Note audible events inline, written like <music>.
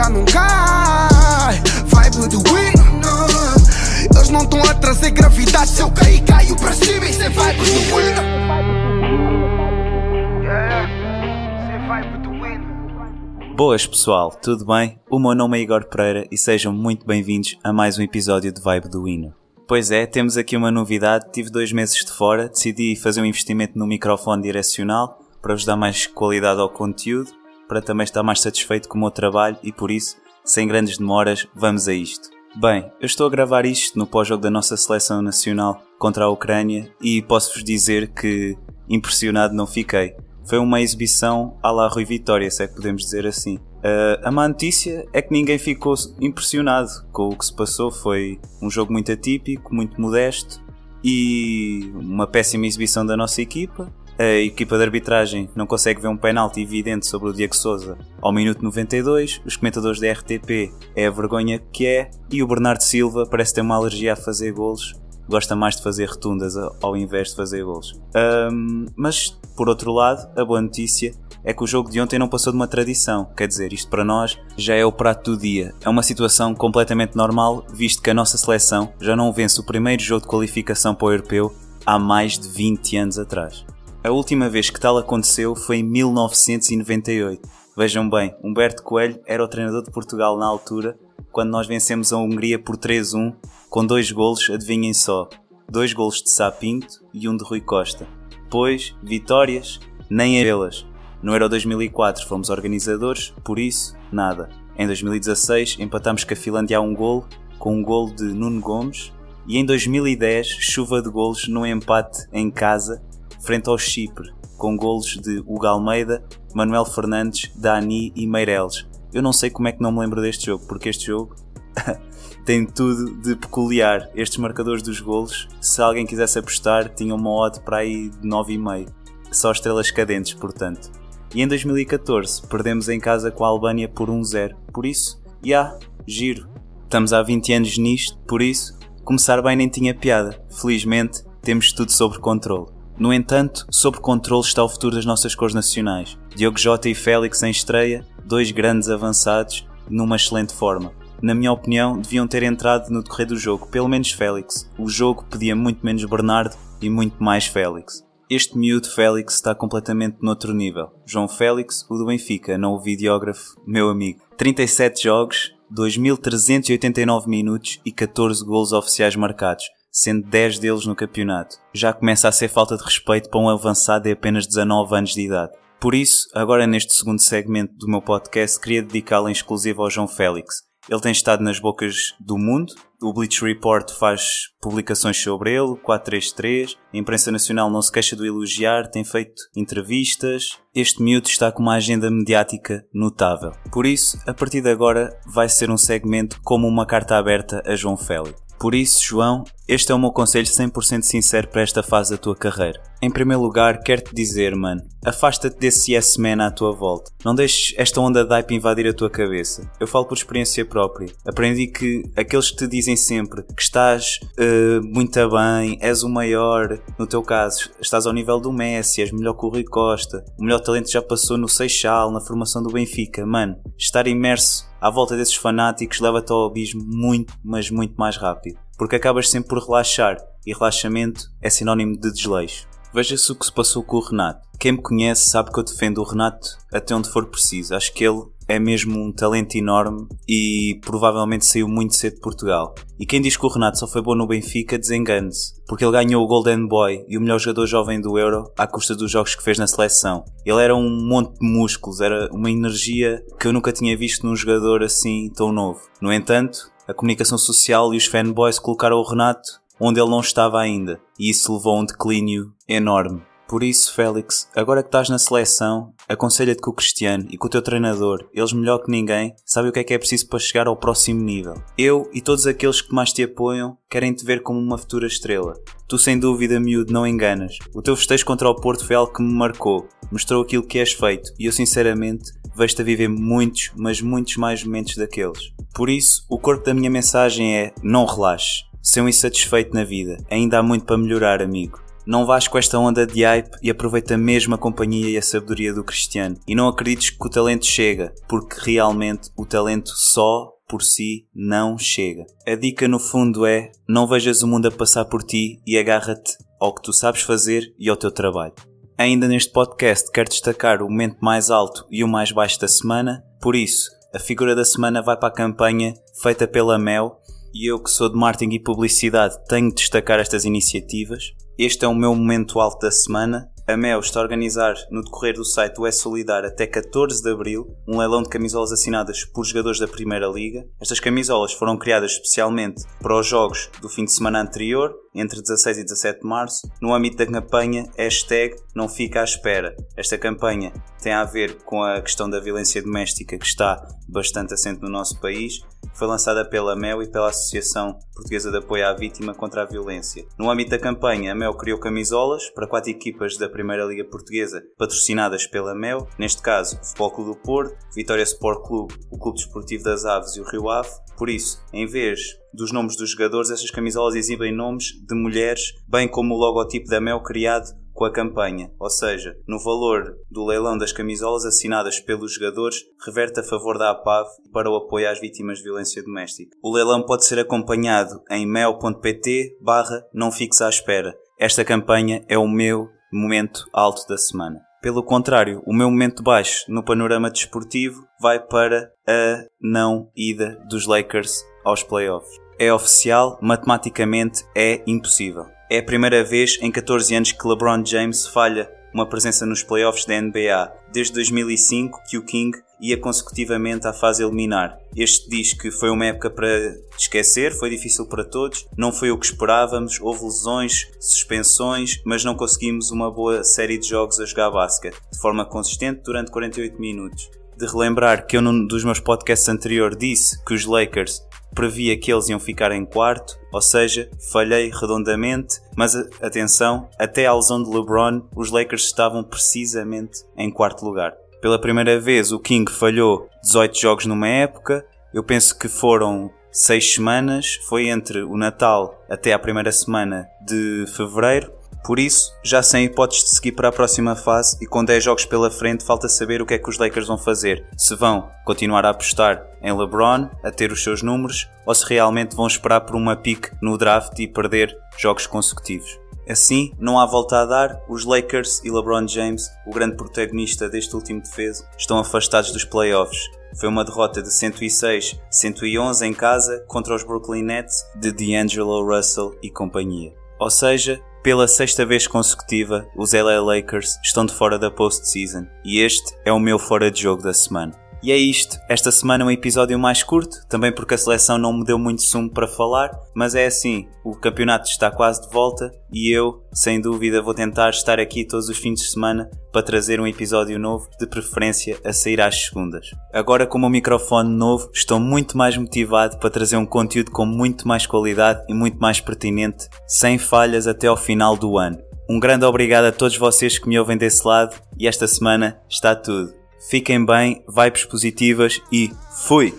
já não cai. Vibe do winner. Eles não estão a trazer gravidade. Se eu cair, caio para cima. Isso é vibe do winner. Boas pessoal, tudo bem? O meu nome é Igor Pereira e sejam muito bem-vindos a mais um episódio de Vibe do Hino. Pois é, temos aqui uma novidade. Tive dois meses de fora, decidi fazer um investimento no microfone direcional para vos dar mais qualidade ao conteúdo, para também estar mais satisfeito com o meu trabalho e por isso, sem grandes demoras, vamos a isto. Bem, eu estou a gravar isto no pós-jogo da nossa seleção nacional contra a Ucrânia e posso-vos dizer que impressionado não fiquei. Foi uma exibição à la Rui Vitória, se é que podemos dizer assim. Uh, a má notícia é que ninguém ficou impressionado com o que se passou. Foi um jogo muito atípico, muito modesto e uma péssima exibição da nossa equipa. A equipa de arbitragem não consegue ver um penalti evidente sobre o Diego Souza ao minuto 92. Os comentadores da RTP é a vergonha que é. E o Bernardo Silva parece ter uma alergia a fazer golos gosta mais de fazer rotundas ao invés de fazer gols. Um, mas, por outro lado, a boa notícia é que o jogo de ontem não passou de uma tradição. Quer dizer, isto para nós já é o prato do dia. É uma situação completamente normal, visto que a nossa seleção já não vence o primeiro jogo de qualificação para o europeu há mais de 20 anos atrás. A última vez que tal aconteceu foi em 1998. Vejam bem, Humberto Coelho era o treinador de Portugal na altura, quando nós vencemos a Hungria por 3-1 com dois golos, adivinhem só, dois golos de Sapinto e um de Rui Costa. Depois, vitórias, nem elas. No Euro 2004 fomos organizadores, por isso, nada. Em 2016 empatamos com a Finlândia a um golo, com um golo de Nuno Gomes, e em 2010 chuva de golos no empate em casa, frente ao Chipre, com golos de Hugo Almeida, Manuel Fernandes, Dani e Meireles. Eu não sei como é que não me lembro deste jogo, porque este jogo <laughs> tem tudo de peculiar. Estes marcadores dos golos, se alguém quisesse apostar, tinham uma odd para aí de 9,5. Só estrelas cadentes, portanto. E em 2014 perdemos em casa com a Albânia por 1-0. Por isso, já, yeah, giro. Estamos há 20 anos nisto, por isso, começar bem nem tinha piada. Felizmente, temos tudo sob controle. No entanto, sob controle está o futuro das nossas cores nacionais. Diogo Jota e Félix em estreia, dois grandes avançados, numa excelente forma na minha opinião, deviam ter entrado no decorrer do jogo, pelo menos Félix. O jogo pedia muito menos Bernardo e muito mais Félix. Este miúdo Félix está completamente noutro nível. João Félix, o do Benfica, não o videógrafo, meu amigo. 37 jogos, 2.389 minutos e 14 golos oficiais marcados, sendo 10 deles no campeonato. Já começa a ser falta de respeito para um avançado de apenas 19 anos de idade. Por isso, agora neste segundo segmento do meu podcast, queria dedicá-lo em exclusivo ao João Félix ele tem estado nas bocas do mundo. O Bleach Report faz publicações sobre ele, 433. A imprensa nacional não se queixa do elogiar, tem feito entrevistas. Este miúdo está com uma agenda mediática notável. Por isso, a partir de agora, vai ser um segmento como uma carta aberta a João Félix. Por isso, João, este é o meu conselho 100% sincero para esta fase da tua carreira. Em primeiro lugar, quero-te dizer, mano, afasta-te desse yes man à tua volta. Não deixes esta onda de hype invadir a tua cabeça. Eu falo por experiência própria. Aprendi que aqueles que te dizem sempre que estás uh, muito bem, és o maior, no teu caso, estás ao nível do Messi, és melhor que o Rui Costa, o melhor talento já passou no Seixal, na formação do Benfica. Mano, estar imerso à volta desses fanáticos leva-te ao abismo muito, mas muito mais rápido. Porque acabas sempre por relaxar, e relaxamento é sinónimo de desleixo. Veja-se o que se passou com o Renato. Quem me conhece sabe que eu defendo o Renato até onde for preciso. Acho que ele é mesmo um talento enorme e provavelmente saiu muito cedo de Portugal. E quem diz que o Renato só foi bom no Benfica, desengane-se, porque ele ganhou o Golden Boy e o melhor jogador jovem do Euro à custa dos jogos que fez na seleção. Ele era um monte de músculos, era uma energia que eu nunca tinha visto num jogador assim tão novo. No entanto, a comunicação social e os fanboys colocaram o Renato onde ele não estava ainda, e isso levou a um declínio enorme. Por isso, Félix, agora que estás na seleção, aconselha-te que o Cristiano e com o teu treinador, eles melhor que ninguém, sabem o que é que é preciso para chegar ao próximo nível. Eu e todos aqueles que mais te apoiam querem te ver como uma futura estrela. Tu sem dúvida, miúdo, não enganas. O teu festejo contra o Porto foi algo que me marcou, mostrou aquilo que és feito e eu sinceramente vejo-te a viver muitos, mas muitos mais momentos daqueles. Por isso, o corpo da minha mensagem é não relaxe. Ser um insatisfeito na vida, ainda há muito para melhorar, amigo. não vás com esta onda de hype e aproveita mesmo a companhia e a sabedoria do Cristiano. E não acredites que o talento chega, porque realmente o talento só por si não chega. A dica no fundo é: não vejas o mundo a passar por ti e agarra-te ao que tu sabes fazer e ao teu trabalho. Ainda neste podcast quero destacar o momento mais alto e o mais baixo da semana, por isso, a figura da semana vai para a campanha feita pela Mel e eu que sou de marketing e publicidade tenho de destacar estas iniciativas. Este é o meu momento alto da semana a MEL está a organizar no decorrer do site o É Solidar até 14 de Abril um leilão de camisolas assinadas por jogadores da Primeira Liga. Estas camisolas foram criadas especialmente para os jogos do fim de semana anterior, entre 16 e 17 de março, no âmbito da campanha hashtag não fica à espera. Esta campanha tem a ver com a questão da violência doméstica que está bastante assente no nosso país foi lançada pela MEL e pela Associação Portuguesa de Apoio à Vítima contra a Violência. No âmbito da campanha, a MEL criou camisolas para quatro equipas da Primeira Liga Portuguesa patrocinadas pela MEL, neste caso o Futebol Clube do Porto, Vitória Sport Clube, o Clube Desportivo das Aves e o Rio Ave. Por isso, em vez dos nomes dos jogadores, essas camisolas exibem nomes de mulheres, bem como o logotipo da MEL criado com a campanha, ou seja, no valor do leilão das camisolas assinadas pelos jogadores, reverte a favor da APAV para o apoio às vítimas de violência doméstica. O leilão pode ser acompanhado em mel.pt barra não fixe à espera. Esta campanha é o meu momento alto da semana. Pelo contrário, o meu momento baixo no panorama desportivo vai para a não ida dos Lakers aos playoffs. É oficial, matematicamente é impossível. É a primeira vez em 14 anos que LeBron James falha uma presença nos playoffs da NBA, desde 2005 que o King ia consecutivamente à fase eliminar. Este diz que foi uma época para esquecer, foi difícil para todos, não foi o que esperávamos, houve lesões, suspensões, mas não conseguimos uma boa série de jogos a jogar basquete, de forma consistente durante 48 minutos. De relembrar que eu num dos meus podcasts anteriores disse que os Lakers previa que eles iam ficar em quarto, ou seja, falhei redondamente, mas atenção, até à lesão de LeBron, os Lakers estavam precisamente em quarto lugar. Pela primeira vez, o King falhou 18 jogos numa época, eu penso que foram 6 semanas, foi entre o Natal até à primeira semana de fevereiro, por isso, já sem hipóteses de seguir para a próxima fase e com 10 jogos pela frente, falta saber o que é que os Lakers vão fazer. Se vão continuar a apostar em LeBron, a ter os seus números, ou se realmente vão esperar por uma pique no draft e perder jogos consecutivos. Assim, não há volta a dar, os Lakers e LeBron James, o grande protagonista deste último defeso, estão afastados dos playoffs. Foi uma derrota de 106-111 em casa contra os Brooklyn Nets de D'Angelo Russell e companhia. Ou seja, pela sexta vez consecutiva, os LA Lakers estão de fora da postseason e este é o meu fora de jogo da semana. E é isto. Esta semana um episódio mais curto, também porque a seleção não me deu muito sumo para falar, mas é assim, o campeonato está quase de volta e eu, sem dúvida, vou tentar estar aqui todos os fins de semana para trazer um episódio novo, de preferência a sair às segundas. Agora, com o meu microfone novo, estou muito mais motivado para trazer um conteúdo com muito mais qualidade e muito mais pertinente, sem falhas até ao final do ano. Um grande obrigado a todos vocês que me ouvem desse lado e esta semana está tudo. Fiquem bem, vibes positivas e fui!